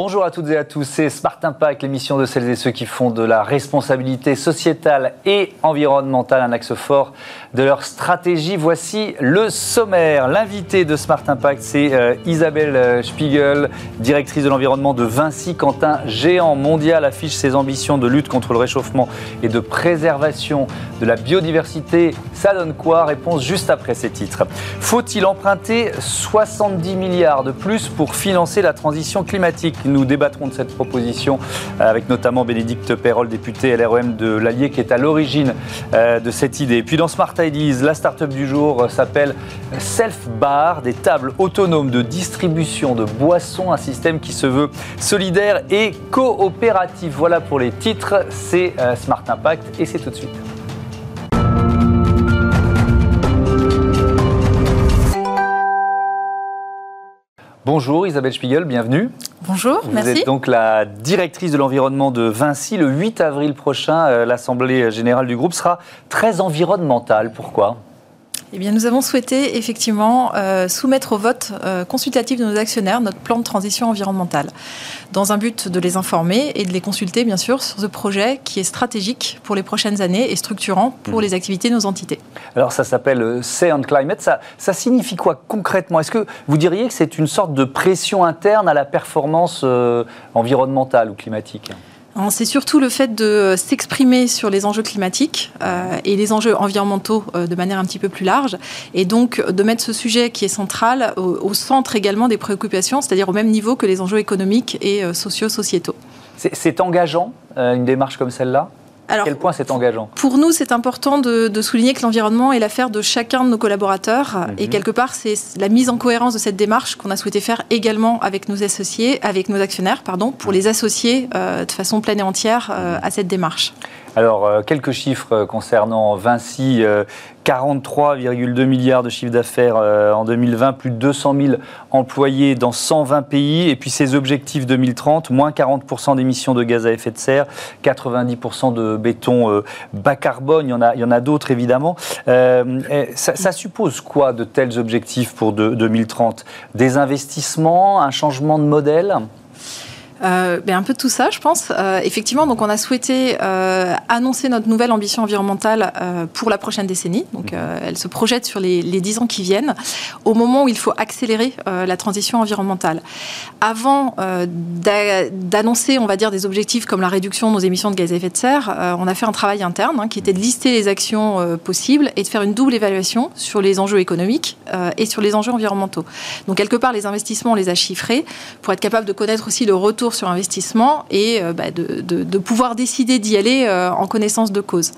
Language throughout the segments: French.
Bonjour à toutes et à tous, c'est Smart Impact, l'émission de celles et ceux qui font de la responsabilité sociétale et environnementale un axe fort de leur stratégie. Voici le sommaire. L'invité de Smart Impact, c'est euh, Isabelle euh, Spiegel, directrice de l'environnement de Vinci. Quand un géant mondial affiche ses ambitions de lutte contre le réchauffement et de préservation de la biodiversité, ça donne quoi? Réponse juste après ces titres. Faut-il emprunter 70 milliards de plus pour financer la transition climatique? Nous débattrons de cette proposition avec notamment Bénédicte Perrol, député LREM de l'Allier, qui est à l'origine euh, de cette idée. Puis dans Smart Ideas, la start-up du jour s'appelle Self Bar, des tables autonomes de distribution de boissons, un système qui se veut solidaire et coopératif. Voilà pour les titres, c'est euh, Smart Impact et c'est tout de suite. Bonjour Isabelle Spiegel, bienvenue. Bonjour, merci. Vous êtes donc la directrice de l'environnement de Vinci. Le 8 avril prochain, euh, l'Assemblée générale du groupe sera très environnementale. Pourquoi? Eh bien, nous avons souhaité effectivement euh, soumettre au vote euh, consultatif de nos actionnaires notre plan de transition environnementale, dans un but de les informer et de les consulter, bien sûr, sur ce projet qui est stratégique pour les prochaines années et structurant pour mmh. les activités de nos entités. Alors, ça s'appelle euh, Say on Climate. Ça, ça signifie quoi concrètement? Est-ce que vous diriez que c'est une sorte de pression interne à la performance environnementale ou climatique? C'est surtout le fait de s'exprimer sur les enjeux climatiques euh, et les enjeux environnementaux euh, de manière un petit peu plus large, et donc de mettre ce sujet qui est central au, centre également des préoccupations, c'est-à-dire au même niveau que les enjeux économiques et euh, sociaux-sociétaux. C'est engageant, une démarche comme celle-là? À quel point c'est engageant Pour nous, c'est important de, souligner que l'environnement est l'affaire de chacun de nos collaborateurs. Et mhm. quelque part, c'est la mise en cohérence de cette démarche qu'on a souhaité faire également avec nos associés, avec nos actionnaires, pardon, pour les associer euh, de façon pleine et entière euh, à cette démarche. Alors, euh, quelques chiffres concernant Vinci. 43,2 milliards de chiffre d'affaires euh, en 2020, plus de 200 000 employés dans 120 pays, et puis ses objectifs 2030, moins 40% d'émissions de gaz à effet de serre, 90% de béton euh, bas carbone, il y en a, d'autres évidemment. Euh, ça, suppose quoi de tels objectifs pour 2030 Des investissements, un changement de modèle? Euh, ben un peu de tout ça, je pense. Euh, effectivement, donc on a souhaité euh, annoncer notre nouvelle ambition environnementale pour la prochaine décennie. Donc, euh, elle se projette sur les, les 10 ans qui viennent, au moment où il faut accélérer la transition environnementale. Avant d'annoncer, on va dire, des objectifs comme la réduction de nos émissions de gaz à effet de serre, on a fait un travail interne hein, qui était de lister les actions possibles et de faire une double évaluation sur les enjeux économiques et sur les enjeux environnementaux. Donc, quelque part, les investissements, on les a chiffrés pour être capable de connaître aussi le retour sur investissement et euh, bah, de, pouvoir décider d'y aller euh, en connaissance de cause.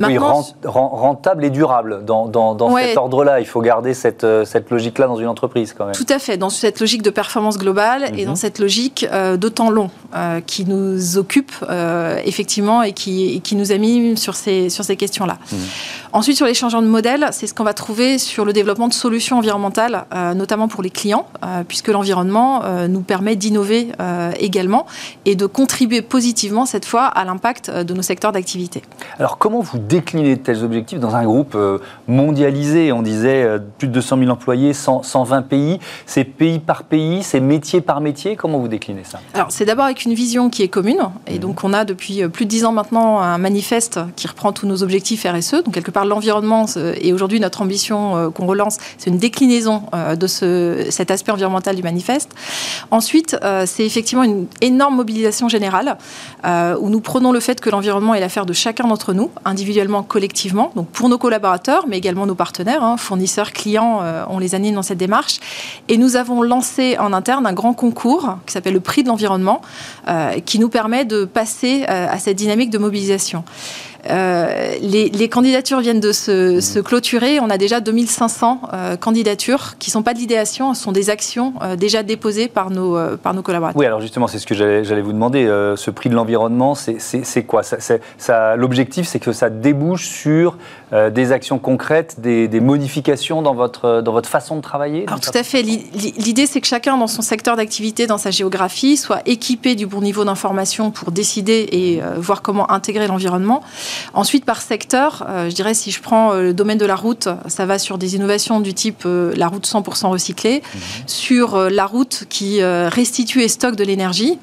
oui, rentable et durable. Dans, cet ordre-là, il faut garder cette, euh, cette logique-là dans une entreprise quand même. Tout à fait, dans cette logique de performance globale et mhm. dans cette logique de temps long qui nous occupe effectivement et qui, qui nous anime sur ces, sur ces questions-là. Mhm. Ensuite, sur les changements de modèle, c'est ce qu'on va trouver sur le développement de solutions environnementales, notamment pour les clients, puisque l'environnement nous permet d'innover également et de contribuer positivement cette fois à l'impact euh, de nos secteurs d'activité. Alors comment vous déclinez de tels objectifs dans un groupe euh, mondialisé? On disait euh, plus de 200 000 employés, 120 pays. C'est pays par pays, c'est métier par métier? Comment vous déclinez ça? Alors c'est d'abord avec une vision qui est commune. Et mmh. donc on a depuis plus de 10 ans maintenant un manifeste qui reprend tous nos objectifs RSE. Donc quelque part l'environnement et aujourd'hui notre ambition qu'on relance, c'est une déclinaison de ce, cet aspect environnemental du manifeste. Ensuite, c'est effectivement une énorme mobilisation générale euh, où nous prenons le fait que l'environnement est l'affaire de chacun d'entre nous, individuellement, collectivement, donc pour nos collaborateurs, mais également nos partenaires, hein, fournisseurs, clients, euh, on les anime dans cette démarche. Et nous avons lancé en interne un grand concours qui s'appelle le prix de l'environnement, euh, qui nous permet de passer à cette dynamique de mobilisation. Euh, les, candidatures viennent de se, clôturer. On a déjà 2500 euh, candidatures qui ne sont pas de l'idéation, ce sont des actions euh, déjà déposées par nos, par nos collaborateurs. Oui, alors justement, c'est ce que j'allais vous demander. ce prix de l'environnement, c'est quoi? Ça, L'objectif, c'est que ça débouche sur des actions concrètes, des, modifications dans votre, dans votre façon de travailler? Alors, Tout à fait. L'idée, c'est que chacun, dans son secteur d'activité, dans sa géographie, soit équipé du bon niveau d'information pour décider et voir comment intégrer l'environnement. Ensuite, par secteur, je dirais si je prends le domaine de la route, ça va sur des innovations du type la route 100% recyclée, mhm. sur la route qui restitue et stocke de l'énergie,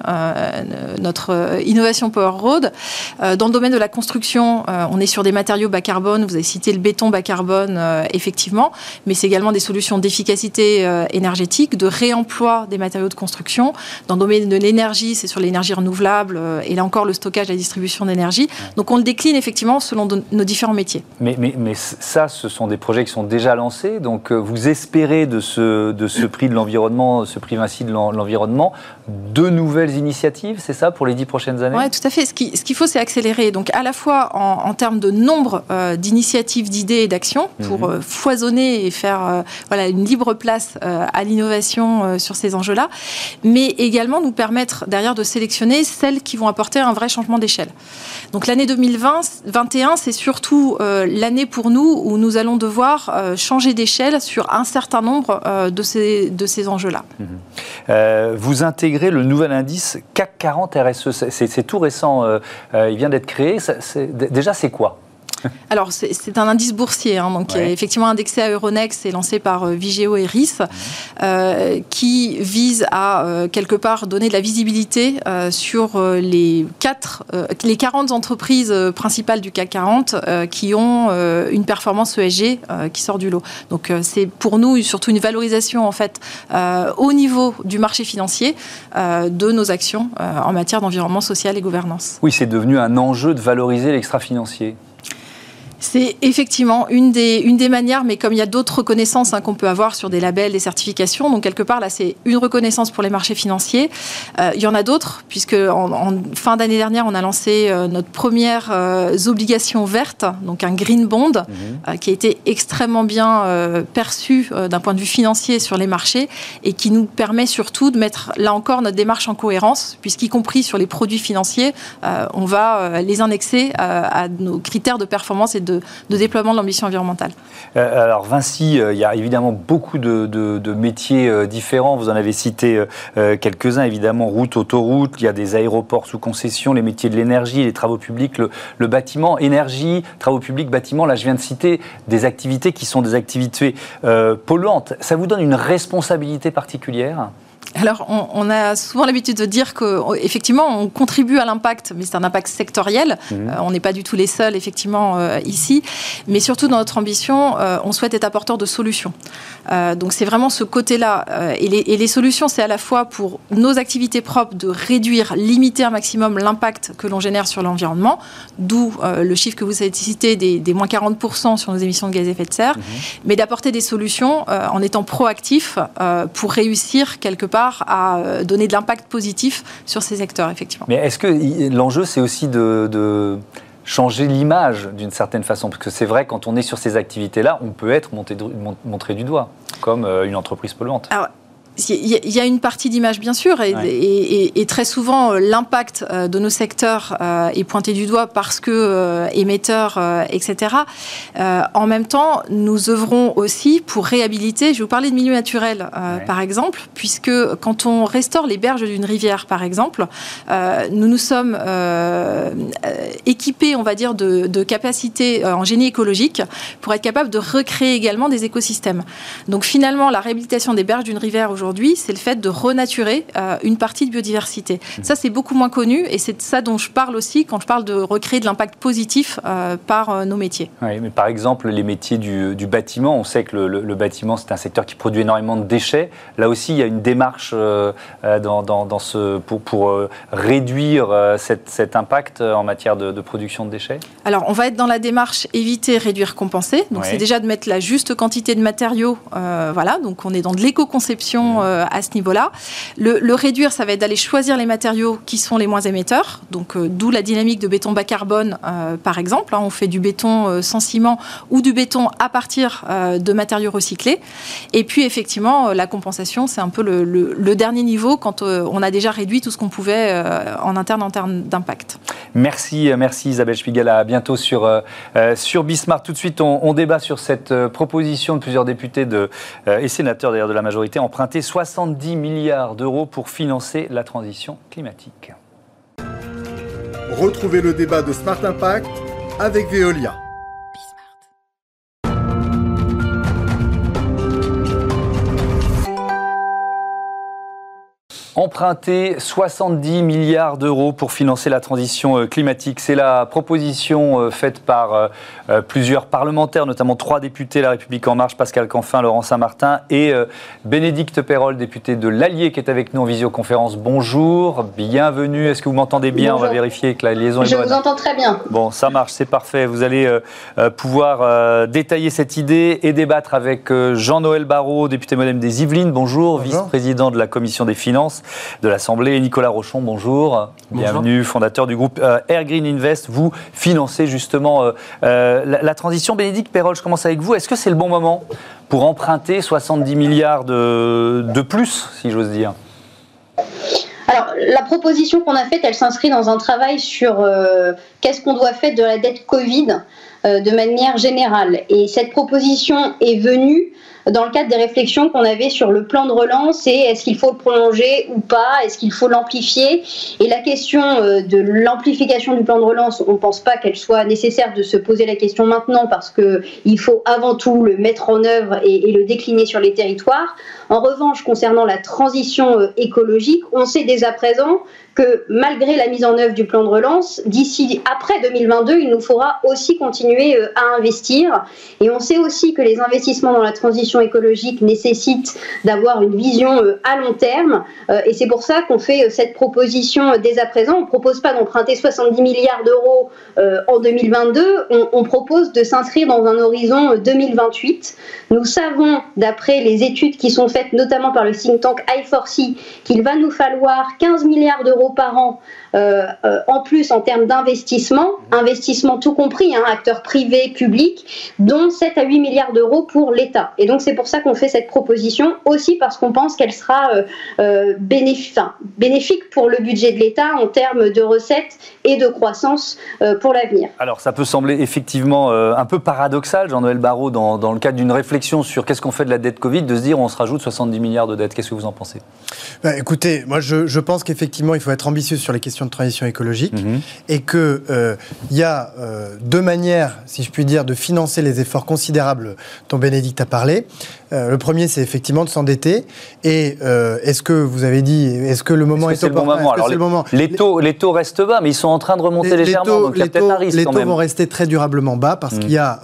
notre innovation Power Road. dans le domaine de la construction, on est sur des matériaux bas carbone. Vous avez cité le béton bas carbone, effectivement, mais c'est également des solutions d'efficacité énergétique, de réemploi des matériaux de construction. Dans le domaine de l'énergie, c'est sur l'énergie renouvelable euh, et là encore le stockage et la distribution d'énergie. Donc on le décline effectivement selon nos différents métiers. Mais, mais, mais, ça, ce sont des projets qui sont déjà lancés. Donc euh, vous espérez de ce, de ce prix de l'environnement, ce prix Vinci de l'environnement, de nouvelles initiatives, c'est ça, pour les dix prochaines années? Oui, tout à fait. Ce qu'il ce faut, c'est accélérer. Donc à la fois en, termes de nombre euh, d'initiatives, d'idées et d'actions pour mhm. foisonner et faire voilà, une libre place à l'innovation sur ces enjeux-là, mais également nous permettre derrière de sélectionner celles qui vont apporter un vrai changement d'échelle. Donc l'année 2021, c'est surtout euh, l'année pour nous où nous allons devoir euh, changer d'échelle sur un certain nombre euh, de ces, enjeux-là. Mhm. vous intégrez le nouvel indice CAC 40 RSE, c'est tout récent, il vient d'être créé. déjà, c'est quoi? Alors, c'est un indice boursier, hein, donc effectivement indexé à Euronext et lancé par euh, Vigeo et RIS, euh, qui vise à euh, quelque part donner de la visibilité sur les, 4, les 40 entreprises principales du CAC 40 qui ont une performance ESG qui sort du lot. Donc, c'est pour nous surtout une valorisation en fait au niveau du marché financier de nos actions en matière d'environnement social et gouvernance. Oui, c'est devenu un enjeu de valoriser l'extra-financier. C'est effectivement une des, une des manières, mais comme il y a d'autres reconnaissances hein, qu'on peut avoir sur des labels, des certifications, donc quelque part là c'est une reconnaissance pour les marchés financiers. Euh, il y en a d'autres, puisque en, fin d'année dernière on a lancé euh, notre première euh, obligation verte, donc un green bond, mhm. qui a été extrêmement bien perçu d'un point de vue financier sur les marchés et qui nous permet surtout de mettre là encore notre démarche en cohérence, puisqu'y compris sur les produits financiers, on va les annexer à nos critères de performance et de de, déploiement de l'ambition environnementale euh, Alors Vinci, euh, il y a évidemment beaucoup de, métiers euh, différents. Vous en avez cité quelques-uns, évidemment, route, autoroute, il y a des aéroports sous concession, les métiers de l'énergie, les travaux publics, le, bâtiment, énergie, travaux publics, bâtiment. Là, je viens de citer des activités qui sont des activités polluantes. Ça vous donne une responsabilité particulière? Alors, on, a souvent l'habitude de dire qu'effectivement, on contribue à l'impact, mais c'est un impact sectoriel. Mhm. Euh, on n'est pas du tout les seuls, effectivement, euh, ici. Mais surtout, dans notre ambition, euh, on souhaite être apporteur de solutions. donc, c'est vraiment ce côté-là. Et les, solutions, c'est à la fois pour nos activités propres de réduire, limiter un maximum l'impact que l'on génère sur l'environnement, d'où le chiffre que vous avez cité des, moins 40% sur nos émissions de gaz à effet de serre, mhm. mais d'apporter des solutions en étant proactif pour réussir quelque part à euh, donner de l'impact positif sur ces secteurs, effectivement. Mais est-ce que l'enjeu, c'est aussi de, changer l'image d'une certaine façon? Parce que c'est vrai, quand on est sur ces activités-là, on peut être montré du doigt, comme euh, une entreprise polluante. Il y a une partie d'image, bien sûr, et, très souvent, euh, l'impact euh, de nos secteurs euh, est pointé du doigt parce que émetteurs, etc. En même temps, nous œuvrons aussi pour réhabiliter, je vais vous parler de milieu naturel, par exemple, puisque quand on restaure les berges d'une rivière, par exemple, nous nous sommes équipés, on va dire, de, de capacités en génie écologique pour être capables de recréer également des écosystèmes. Donc finalement, la réhabilitation des berges d'une rivière aujourd'hui, aujourd'hui, c'est le fait de renaturer euh, une partie de biodiversité. Mmh. Ça, c'est beaucoup moins connu et c'est de ça dont je parle aussi quand je parle de recréer de l'impact positif euh, par euh, nos métiers. Oui, mais par exemple, les métiers du, bâtiment, on sait que le, bâtiment, c'est un secteur qui produit énormément de déchets. Là aussi, il y a une démarche dans, ce, pour, pour réduire cet impact en matière de, production de déchets Alors, on va être dans la démarche éviter, réduire, compenser. Donc, c'est déjà de mettre la juste quantité de matériaux. voilà, donc on est dans de l'éco-conception euh, à ce niveau-là. Le, réduire, ça va être d'aller choisir les matériaux qui sont les moins émetteurs, donc euh, d'où la dynamique de béton bas carbone, euh, par exemple. Hein. on fait du béton sans ciment ou du béton à partir de matériaux recyclés. Et puis, effectivement, la compensation, c'est un peu le, dernier niveau quand on a déjà réduit tout ce qu'on pouvait en interne en termes d'impact. Merci, merci Isabelle Spiegel. À bientôt sur, sur Bismarck. Tout de suite, on, débat sur cette proposition de plusieurs députés de, et sénateurs d'ailleurs de la majorité emprunter 70 milliards d'euros pour financer la transition climatique. Retrouvez le débat de Smart Impact avec Veolia. Emprunter 70 milliards d'euros pour financer la transition euh, climatique. C'est la proposition euh, faite par euh, plusieurs parlementaires, notamment trois députés La République En Marche, Pascal Canfin, Laurent Saint-Martin et Bénédicte Perrol, député de l'Allier, qui est avec nous en visioconférence. Bonjour, bienvenue. Est-ce que vous m'entendez bien? On va vérifier que la liaison est bonne. Je vous entends très bien. Bon, ça marche, c'est parfait. Vous allez pouvoir détailler cette idée et débattre avec Jean-Noël Barrot, député modem des Yvelines. Bonjour, vice-président de la Commission des finances de l'Assemblée. Nicolas Rochon, bonjour. Bienvenue, fondateur du groupe euh, Air Green Invest. Vous financez justement euh, euh, la, transition. Bénédicte Perrol, je commence avec vous. Est-ce que c'est le bon moment pour emprunter 70 milliards de, de plus, si j'ose dire? Alors, la proposition qu'on a faite, elle s'inscrit dans un travail sur qu'est-ce qu'on doit faire de la dette Covid de manière générale. Et cette proposition est venue dans le cadre des réflexions qu'on avait sur le plan de relance et est-ce qu'il faut le prolonger ou pas, est-ce qu'il faut l'amplifier. Et la question euh, de l'amplification du plan de relance, on ne pense pas qu'elle soit nécessaire de se poser la question maintenant parce qu'il faut avant tout le mettre en œuvre et, et, le décliner sur les territoires. En revanche, concernant la transition euh, écologique, on sait dès à présent que malgré la mise en œuvre du plan de relance, d'ici après 2022, il nous faudra aussi continuer euh, à investir. Et on sait aussi que les investissements dans la transition écologique nécessitent d'avoir une vision euh, à long terme. Euh, et c'est pour ça qu'on fait cette proposition dès à présent. On ne propose pas d'emprunter 70 milliards d'euros en 2022, on, on propose de s'inscrire dans un horizon 2028. Nous savons, d'après les études qui sont faites notamment par le think tank i4C, qu'il va nous falloir 15 milliards d'euros par an euh, euh, en plus en termes d'investissement, investissement tout compris, hein, acteurs privés, publics, dont 7 à 8 milliards d'euros pour l'État. Et donc c'est pour ça qu'on fait cette proposition, aussi parce qu'on pense qu'elle sera euh, bénéfique, bénéfique pour le budget de l'État en termes de recettes et de croissance pour l'avenir. Alors ça peut sembler effectivement un peu paradoxal, Jean-Noël Barrot, dans, dans, le cadre d'une réflexion sur qu'est-ce qu'on fait de la dette Covid, de se dire on se rajoute 70 milliards de dettes. Qu'est-ce que vous en pensez? Bah, Écoutez, moi je, je pense qu'effectivement il faut être ambitieux sur les questions de transition écologique mhm. et qu'il euh, y a euh, deux manières, si je puis dire, de financer les efforts considérables dont Bénédicte a parlé. Euh, le premier, c'est effectivement de s'endetter. Et est-ce que vous avez dit, est-ce que le moment est, est, le moment? Alors, les, le moment? les, taux, les taux restent bas, mais ils sont en train de remonter légèrement. Taux, donc il y a peut-être un risque. Les taux vont rester très durablement bas parce mhm. qu'il y a,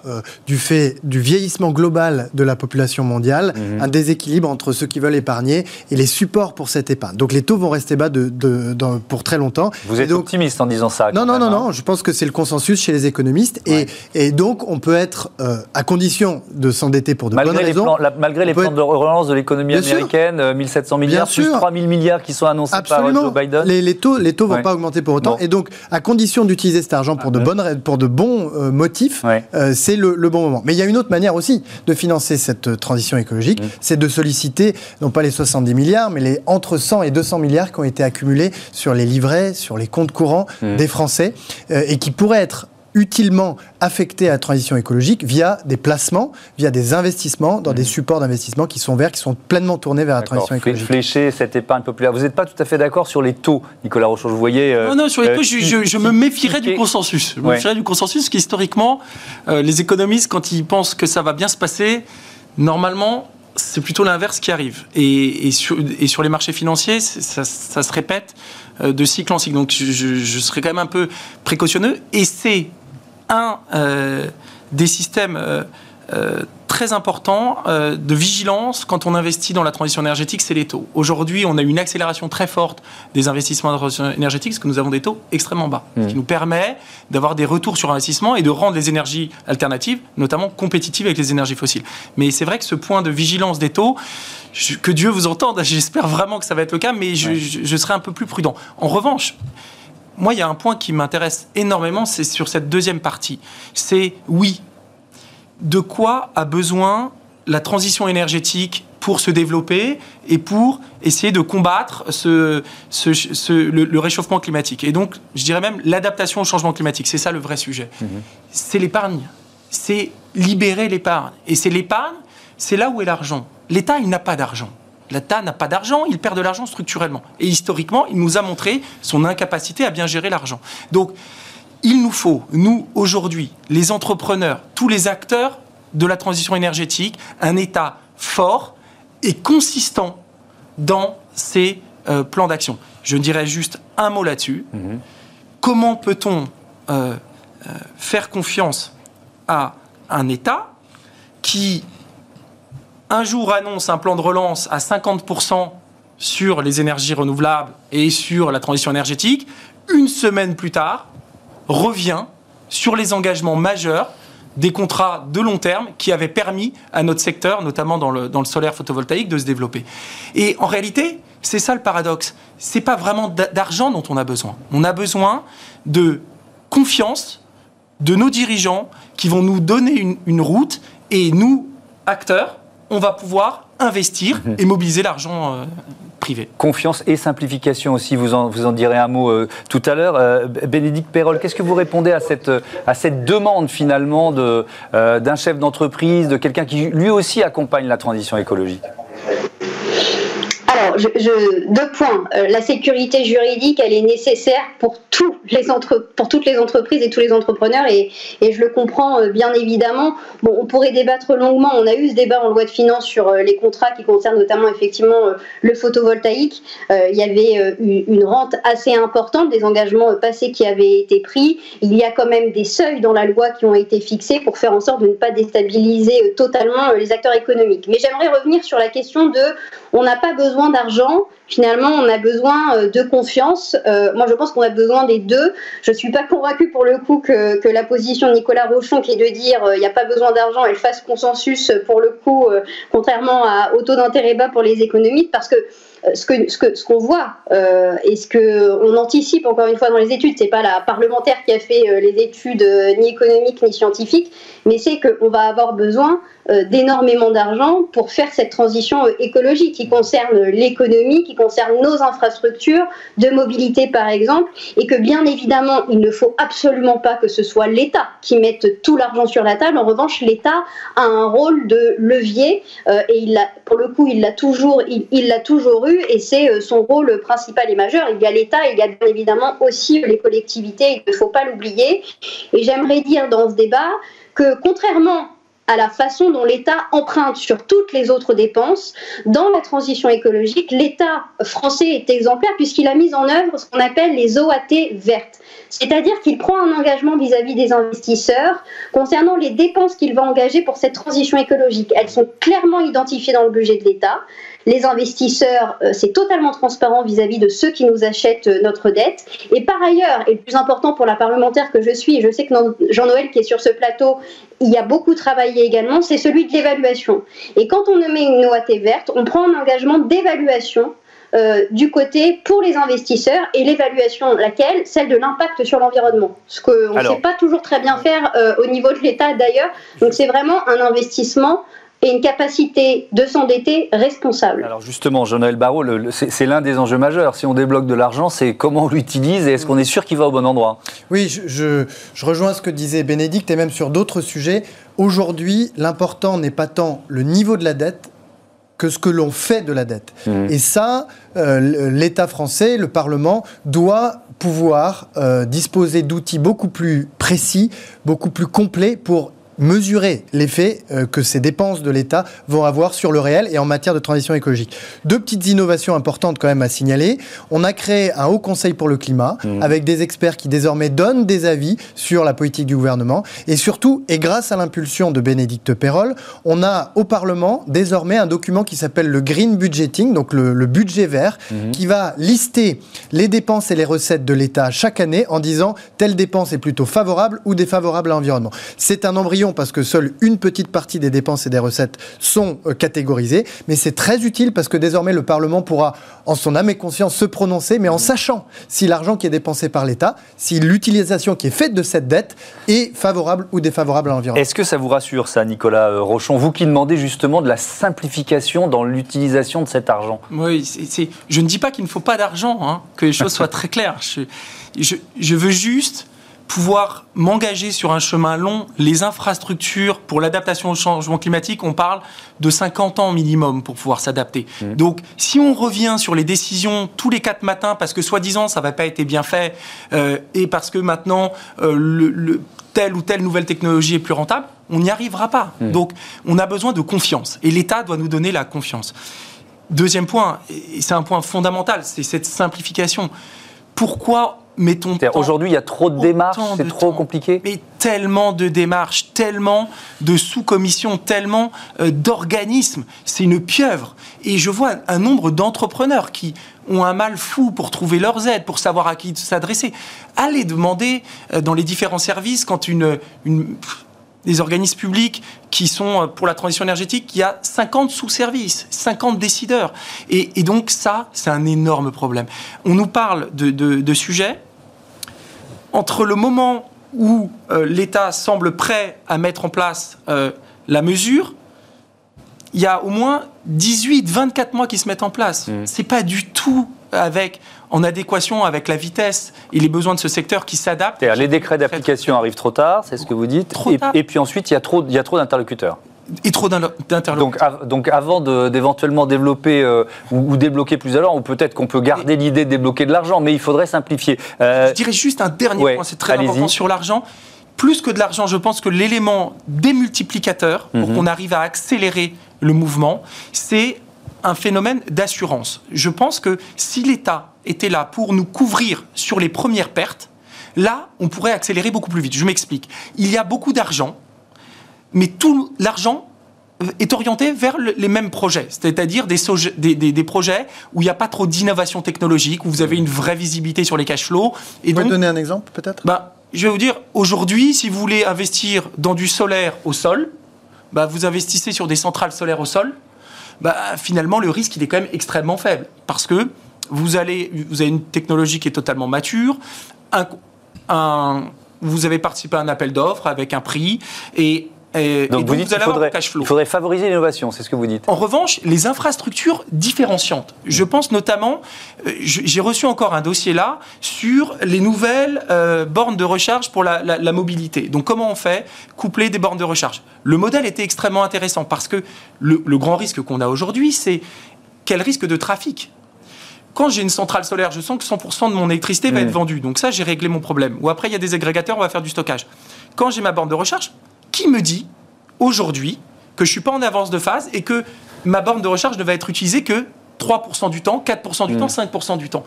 du fait du vieillissement global de la population mondiale, mhm. un déséquilibre entre ceux qui veulent épargner et les supports pour cette épargne. Donc les taux vont rester bas de, de, pour très longtemps. Vous êtes optimiste en disant ça Non, non, non, non. Hein. Je pense que c'est le consensus chez les économistes. Et, et, donc, on peut être, euh, à condition de s'endetter pour de malgré bonnes les raisons. Plans, malgré les plans de relance de l'économie américaine, 1700 euh, milliards, plus 3000 milliards qui sont annoncés par euh, Joe Biden. Les, les taux ne les taux vont pas augmenter pour autant. Et donc, à condition d'utiliser cet argent pour, de, ah, bonnes, pour de bons motifs, c'est le, bon moment. Mais il y a une autre manière aussi de financer cette transition écologique, mm. c'est de solliciter, non pas les 70 milliards, mais les entre 100 et 200 milliards qui ont été accumulés sur les livrets, sur les comptes courants mmh. des Français euh, et qui pourraient être utilement affectés à la transition écologique via des placements, via des investissements dans des mmh. supports d'investissement qui sont verts, qui sont pleinement tournés vers la transition écologique. Flécher cette épargne populaire. Vous n'êtes pas tout à fait d'accord sur les taux, Nicolas Rochon. Vous voyez. Euh, non, non, sur les taux, je, me méfierais du consensus. Je me méfierais du consensus, parce qu'historiquement, euh, les économistes, quand ils pensent que ça va bien se passer, normalement, c'est plutôt l'inverse qui arrive. Et, sur, les marchés financiers, ça, se répète euh, de cycle en cycle. Donc je, serais quand même un peu précautionneux. Et c'est un euh, des systèmes euh, très important euh, de vigilance quand on investit dans la transition énergétique, c'est les taux. Aujourd'hui, on a une accélération très forte des investissements dans la transition énergétique, parce que nous avons des taux extrêmement bas, ce qui mmh. nous permet d'avoir des retours sur investissement et de rendre les énergies alternatives, notamment compétitives avec les énergies fossiles. Mais c'est vrai que ce point de vigilance des taux, que Dieu vous entende, j'espère vraiment que ça va être le cas, mais je, je serai un peu plus prudent. En revanche, moi, il y a un point qui m'intéresse énormément, c'est sur cette deuxième partie. C'est oui, de quoi a besoin la transition énergétique pour se développer et pour essayer de combattre ce, le, réchauffement climatique. Et donc, je dirais même l'adaptation au changement climatique. C'est ça le vrai sujet. Mhm. C'est l'épargne. C'est libérer l'épargne. Et c'est l'épargne, c'est là où est l'argent. L'État, il n'a pas d'argent. L'État n'a pas d'argent, il perd de l'argent structurellement. Et historiquement, il nous a montré son incapacité à bien gérer l'argent. Donc, il nous faut, nous, aujourd'hui, les entrepreneurs, tous les acteurs de la transition énergétique, un État fort et consistant dans ses euh, plans d'action. Je dirais juste un mot là-dessus. Mhm. Comment peut-on euh, euh, faire confiance à un État qui, un jour, annonce un plan de relance à 50% sur les énergies renouvelables et sur la transition énergétique, une semaine plus tard, revient sur les engagements majeurs des contrats de long terme qui avaient permis à notre secteur, notamment dans le, dans le solaire photovoltaïque, de se développer. Et en réalité, c'est ça le paradoxe. C'est pas vraiment d'argent dont on a besoin. On a besoin de confiance de nos dirigeants qui vont nous donner une, une route et nous, acteurs, on va pouvoir investir mhm. et mobiliser l'argent euh, privé. Confiance et simplification aussi, vous en, vous en direz un mot euh, tout à l'heure. Euh, Bénédicte Perrol, qu'est-ce que vous répondez à cette, à cette demande finalement d'un chef d'entreprise, de quelqu'un qui lui aussi accompagne la transition écologique? Deux points. Euh, la sécurité juridique, elle est nécessaire pour, toutes les entreprises et tous les entrepreneurs, et, et je le comprends euh, bien évidemment. Bon, on pourrait débattre longuement. On a eu ce débat en loi de finances sur euh, les contrats qui concernent notamment effectivement le photovoltaïque. il y avait une rente assez importante des engagements passés qui avaient été pris. Il y a quand même des seuils dans la loi qui ont été fixés pour faire en sorte de ne pas déstabiliser totalement les acteurs économiques. Mais j'aimerais revenir sur la question de on n'a pas besoin d'argent. Finalement, on a besoin euh, de confiance. Euh, moi, je pense qu'on a besoin des deux. Je ne suis pas convaincue pour le coup que, la position de Nicolas Rochon, qui est de dire euh, il n'y a pas besoin d'argent, elle fasse consensus pour le coup, contrairement à, au taux d'intérêt bas pour les économistes, parce que ce qu'on ce que, ce qu'on voit et ce qu'on anticipe encore une fois dans les études, c'est pas la parlementaire qui a fait les études ni économiques ni scientifiques, mais c'est qu'on va avoir besoin euh, d'énormément d'argent pour faire cette transition euh, écologique qui concerne l'économie, qui concerne nos infrastructures de mobilité par exemple, et que bien évidemment il ne faut absolument pas que ce soit l'État qui mette tout l'argent sur la table. En revanche, l'État a un rôle de levier euh, et il pour le coup il l'a toujours, il l'a toujours eu et c'est son rôle principal et majeur. Il y a l'État, il y a bien évidemment aussi les collectivités, il ne faut pas l'oublier. Et j'aimerais dire dans ce débat que contrairement à la façon dont l'État emprunte sur toutes les autres dépenses. Dans la transition écologique, l'État français est exemplaire puisqu'il a mis en œuvre ce qu'on appelle les OAT vertes. C'est-à-dire qu'il prend un engagement vis-à-vis des investisseurs concernant les dépenses qu'il va engager pour cette transition écologique. Elles sont clairement identifiées dans le budget de l'État. Les investisseurs, euh, c'est totalement transparent vis-à-vis de ceux qui nous achètent euh, notre dette. Et par ailleurs, et le plus important pour la parlementaire que je suis, je sais que Jean-Noël qui est sur ce plateau, il y a beaucoup travaillé également, c'est celui de l'évaluation. Et quand on met une OAT verte, on prend un engagement d'évaluation euh, du côté pour les investisseurs et l'évaluation, laquelle? Celle de l'impact sur l'environnement. Ce qu'on ne sait pas toujours très bien faire au niveau de l'État d'ailleurs. Donc c'est vraiment un investissement et une capacité de s'endetter responsable. Alors justement, Jean-Noël Barrault, c'est l'un des enjeux majeurs. Si on débloque de l'argent, c'est comment on l'utilise et est-ce qu'on est sûr qu'il va au bon endroit? Oui, je, je, rejoins ce que disait Bénédicte et même sur d'autres sujets. Aujourd'hui, l'important n'est pas tant le niveau de la dette que ce que l'on fait de la dette. Mmh. Et ça, euh, l'État français, le Parlement, doit pouvoir euh, disposer d'outils beaucoup plus précis, beaucoup plus complets pour mesurer l'effet euh, que ces dépenses de l'État vont avoir sur le réel et en matière de transition écologique. Deux petites innovations importantes quand même à signaler. On a créé un haut conseil pour le climat mmh. avec des experts qui désormais donnent des avis sur la politique du gouvernement. Et surtout, et grâce à l'impulsion de Bénédicte Perrol, on a au Parlement désormais un document qui s'appelle le Green Budgeting, donc le, budget vert, mmh. qui va lister les dépenses et les recettes de l'État chaque année en disant telle dépense est plutôt favorable ou défavorable à l'environnement. C'est un embryon parce que seule une petite partie des dépenses et des recettes sont euh, catégorisées, mais c'est très utile parce que désormais le Parlement pourra, en son âme et conscience, se prononcer, mais en sachant si l'argent qui est dépensé par l'État, si l'utilisation qui est faite de cette dette est favorable ou défavorable à l'environnement. Est-ce que ça vous rassure, ça, Nicolas euh, Rochon Vous qui demandez justement de la simplification dans l'utilisation de cet argent? Oui, je ne dis pas qu'il ne faut pas d'argent, hein, que les choses soient très claires. je, je veux juste pouvoir m'engager sur un chemin long, les infrastructures pour l'adaptation au changement climatique, on parle de 50 ans minimum pour pouvoir s'adapter. Mmh. Donc, si on revient sur les décisions tous les quatre matins, parce que soi-disant ça va pas été bien fait, euh, et parce que maintenant euh, le, telle ou telle nouvelle technologie est plus rentable, on n'y arrivera pas. Mmh. Donc, on a besoin de confiance, et l'État doit nous donner la confiance. Deuxième point, et c'est un point fondamental, c'est cette simplification. Pourquoi mettons Aujourd'hui, il y a trop de démarches, c'est trop compliqué Mais tellement de démarches, tellement de sous-commissions, tellement euh, d'organismes. C'est une pieuvre. Et je vois un, nombre d'entrepreneurs qui ont un mal fou pour trouver leurs aides, pour savoir à qui s'adresser. Allez demander euh, dans les différents services quand une, une des organismes publics qui sont euh, pour la transition énergétique, il y a 50 sous-services, 50 décideurs. Et, donc ça, c'est un énorme problème. On nous parle de, sujets entre le moment où euh, l'État semble prêt à mettre en place euh, la mesure, il y a au moins 18, 24 mois qui se mettent en place. Ce mmh. C'est pas du tout avec, en adéquation avec la vitesse et les besoins de ce secteur qui s'adaptent. Les décrets d'application arrivent trop tard, c'est ce que vous dites. Et, puis ensuite, il y a trop, il y a trop d'interlocuteurs. Et trop d'interlocuteurs. Donc, donc, avant d'éventuellement développer euh, ou, débloquer plus l'heure, ou peut-être qu'on peut garder l'idée de débloquer de l'argent, mais il faudrait simplifier. Euh, je dirais juste un dernier point, c'est très important sur l'argent plus que de l'argent, je pense que l'élément démultiplicateur pour mhm. qu'on arrive à accélérer le mouvement, c'est un phénomène d'assurance. Je pense que si l'État était là pour nous couvrir sur les premières pertes, là, on pourrait accélérer beaucoup plus vite. Je m'explique. Il y a beaucoup d'argent, mais tout l'argent euh, est orienté vers les mêmes projets, c'est-à-dire des, des, projets où il n'y a pas trop d'innovation technologique, où vous avez une vraie visibilité sur les cash flows. Et vous pouvez donner un exemple peut-être? Bah, Je vais vous dire, aujourd'hui, si vous voulez investir dans du solaire au sol, bah, vous investissez sur des centrales solaires au sol, bah, finalement, le risque, il est quand même extrêmement faible. Parce que vous, allez, vous avez une technologie qui est totalement mature, un, vous avez participé à un appel d'offres avec un prix, et donc, vous, dites faudrait, il faudrait favoriser l'innovation, c'est ce que vous dites. En revanche, les infrastructures différenciantes. Je pense notamment, euh, j'ai reçu encore un dossier là sur les nouvelles euh, bornes de recharge pour la, mobilité. Donc comment on fait Coupler des bornes de recharge? Le modèle était extrêmement intéressant parce que le, grand risque qu'on a aujourd'hui, c'est quel risque de trafic? Quand j'ai une centrale solaire, je sens que 100% de mon électricité va être vendue. Donc ça, j'ai réglé mon problème. Ou après, il y a des agrégateurs, on va faire du stockage. Quand j'ai ma borne de recharge, qui me dit aujourd'hui que je suis pas en avance de phase et que ma borne de recharge ne va être utilisée que 3% du temps, 4% du temps, 5% du temps.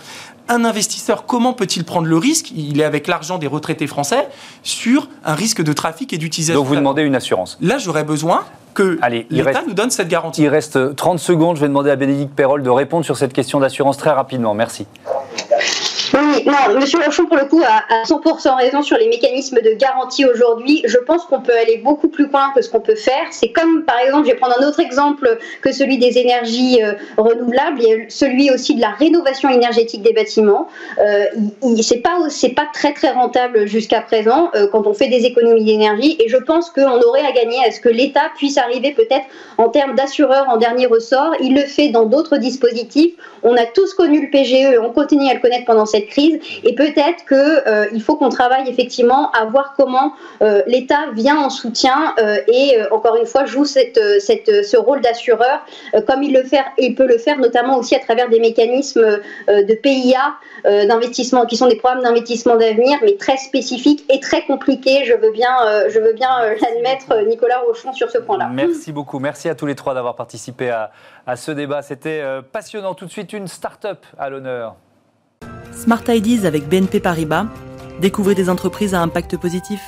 Un investisseur, comment peut-il prendre le risque Il est avec l'argent des retraités français sur un risque de trafic et d'utilisation. Donc vous demandez une assurance. Là, j'aurais besoin que l'État nous donne cette garantie. Il reste 30 secondes. Je vais demander à Bénédicte Perrol de répondre sur cette question d'assurance très rapidement. Merci. Non, Monsieur Lachon, pour le coup, a, 100% raison sur les mécanismes de garantie aujourd'hui. Je pense qu'on peut aller beaucoup plus loin que ce qu'on peut faire. C'est comme, par exemple, je vais prendre un autre exemple que celui des énergies euh, renouvelables, a celui aussi de la rénovation énergétique des bâtiments. Euh, c'est pas, pas très très rentable jusqu'à présent euh, quand on fait des économies d'énergie. Et je pense qu'on aurait à gagner à ce que l'État puisse arriver peut-être en termes d'assureur en dernier ressort. Il le fait dans d'autres dispositifs. On a tous connu le PGE, on continue à le connaître pendant cette crise. Et peut-être qu'il euh, faut qu'on travaille effectivement à voir comment euh, l'État vient en soutien euh, et encore une fois joue ce rôle d'assureur comme il le fait, il peut le faire notamment aussi à travers des mécanismes de PIA d'investissement qui sont des programmes d'investissement d'avenir mais très spécifiques et très compliqués. Je veux bien, je veux bien l'admettre, Nicolas Rochon, sur ce point-là. Merci beaucoup. Merci à tous les trois d'avoir participé à ce débat. C'était passionnant. Tout de suite, une start-up à l'honneur. Smart Ideas avec BNP Paribas. Découvrez des entreprises à impact positif.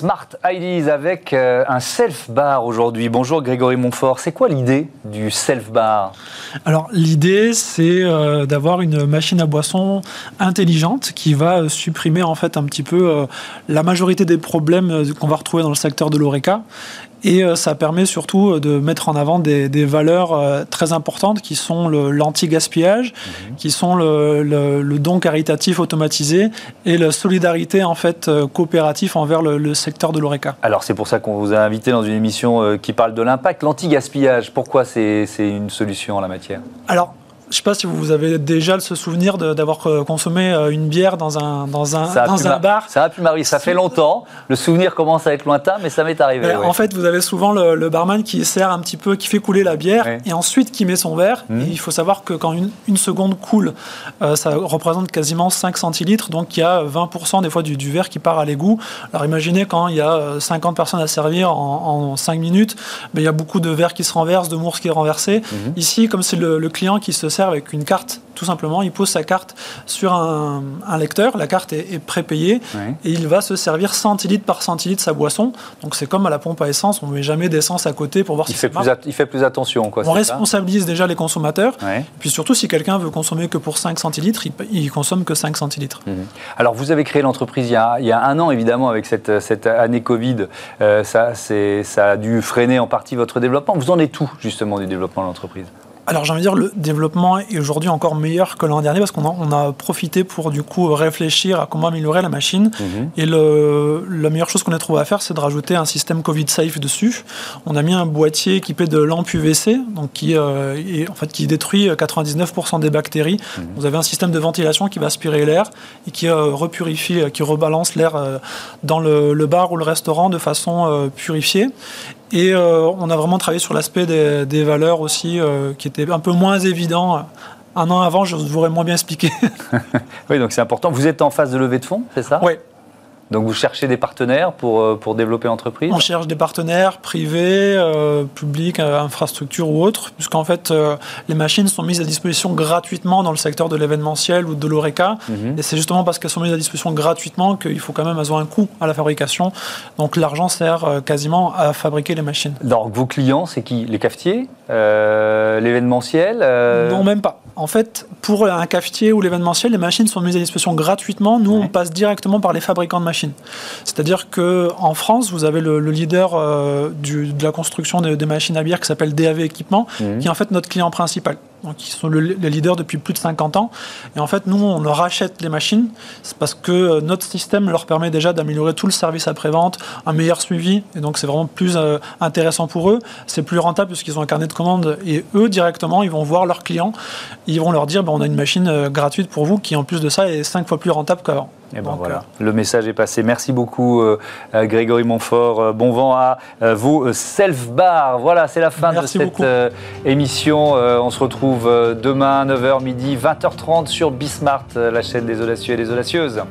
Smart Ideas avec euh, un self-bar aujourd'hui. Bonjour Grégory Montfort. C'est quoi l'idée du self-bar Alors l'idée c'est euh, d'avoir une machine à boisson intelligente qui va euh, supprimer en fait un petit peu la majorité des problèmes qu'on va retrouver dans le secteur de l'ORECA Et ça permet surtout de mettre en avant des, valeurs très importantes qui sont l'anti-gaspillage, mhm. qui sont le, le, don caritatif automatisé et la solidarité en fait coopérative envers le, secteur de l'ORECA. Alors c'est pour ça qu'on vous a invité dans une émission qui parle de l'impact, l'anti-gaspillage. Pourquoi c'est une solution en la matière? Alors je ne sais pas si vous avez déjà ce souvenir d'avoir euh, consommé euh, une bière dans un, dans un, dans un bar. Ça a pu m'arriver, ça fait longtemps. Le souvenir commence à être lointain, mais ça m'est arrivé. En fait, vous avez souvent le, barman qui sert un petit peu, qui fait couler la bière et ensuite qui met son verre. Mmh. il faut savoir que quand une, une seconde coule, euh, ça représente quasiment 5 centilitres. Donc il y a 20% des fois du, du, verre qui part à l'égout. Alors imaginez quand il y a 50 personnes à servir en, en 5 minutes, mais il y a beaucoup de verres qui se renversent, de mousse qui est renversée. Mmh. Ici, comme c'est le, le client qui se sert avec une carte, tout simplement. Il pose sa carte sur un, lecteur, la carte est, prépayée, et il va se servir centilitres par centilitre sa boisson. Donc c'est comme à la pompe à essence, on ne met jamais d'essence à côté pour voir il si fait plus Il fait plus attention. Quoi, on responsabilise déjà les consommateurs. Puis surtout, si quelqu'un veut consommer que pour 5 centilitres, il, il consomme que 5 centilitres. Mhm. Alors vous avez créé l'entreprise il, il, y a un an, évidemment, avec cette, cette année Covid. Euh, ça, ça a dû freiner en partie votre développement. Vous en êtes tout, justement, du développement de l'entreprise? Alors j'ai envie de dire, le développement est aujourd'hui encore meilleur que l'an dernier parce qu'on a, on a, profité pour du coup réfléchir à comment améliorer la machine. Mhm. Et le, la meilleure chose qu'on a trouvé à faire, c'est de rajouter un système Covid Safe dessus. On a mis un boîtier équipé de lampes UVC, donc qui, euh, en fait, qui détruit 99% des bactéries. Mhm. Vous avez un système de ventilation qui va aspirer l'air et qui euh, repurifie, qui rebalance l'air euh, dans le, le, bar ou le restaurant de façon purifiée. Et euh, on a vraiment travaillé sur l'aspect des, valeurs aussi, euh, qui était un peu moins évident. Un an avant, je vous aurais moins bien expliqué. oui, donc c'est important. Vous êtes en phase de levée de fonds, c'est ça? Oui, donc vous cherchez des partenaires pour, euh, pour développer l'entreprise? On cherche des partenaires privés, euh, publics, euh, infrastructures ou autres, puisqu'en fait les machines sont mises à disposition gratuitement dans le secteur de l'événementiel ou de l'ORECA. Mhm. Et c'est justement parce qu'elles sont mises à disposition gratuitement qu'il faut quand même avoir un coût à la fabrication. Donc l'argent sert quasiment à fabriquer les machines. Donc vos clients, c'est qui? Les cafetiers? L'événementiel? Non, même pas. En fait, pour un cafetier ou l'événementiel, les machines sont mises à disposition gratuitement. Nous, on passe directement par les fabricants de machines. C'est-à-dire qu'en France, vous avez le, leader euh, de la construction des, machines à bière qui s'appelle DAV Équipement, mhm. qui est en fait notre client principal. Donc, ils sont les leaders depuis plus de 50 ans. Et en fait, nous, on leur achète les machines parce que euh, notre système leur permet déjà d'améliorer tout le service après-vente, un meilleur suivi. Et donc, c'est vraiment plus euh, intéressant pour eux. C'est plus rentable puisqu'ils ont un carnet de commandes. Et eux, directement, ils vont voir leurs clients. Ils vont leur dire ben, on a une machine gratuite pour vous qui, en plus de ça, est 5 fois plus rentable qu'avant. Et ben voilà, euh, le message est passé. Merci beaucoup euh, Grégory Montfort. Euh, bon vent à vos self-bars. Voilà, c'est la fin de cette émission. on se retrouve demain 9h midi, 20h30 sur Bismart, la chaîne des audacieux et des audacieuses.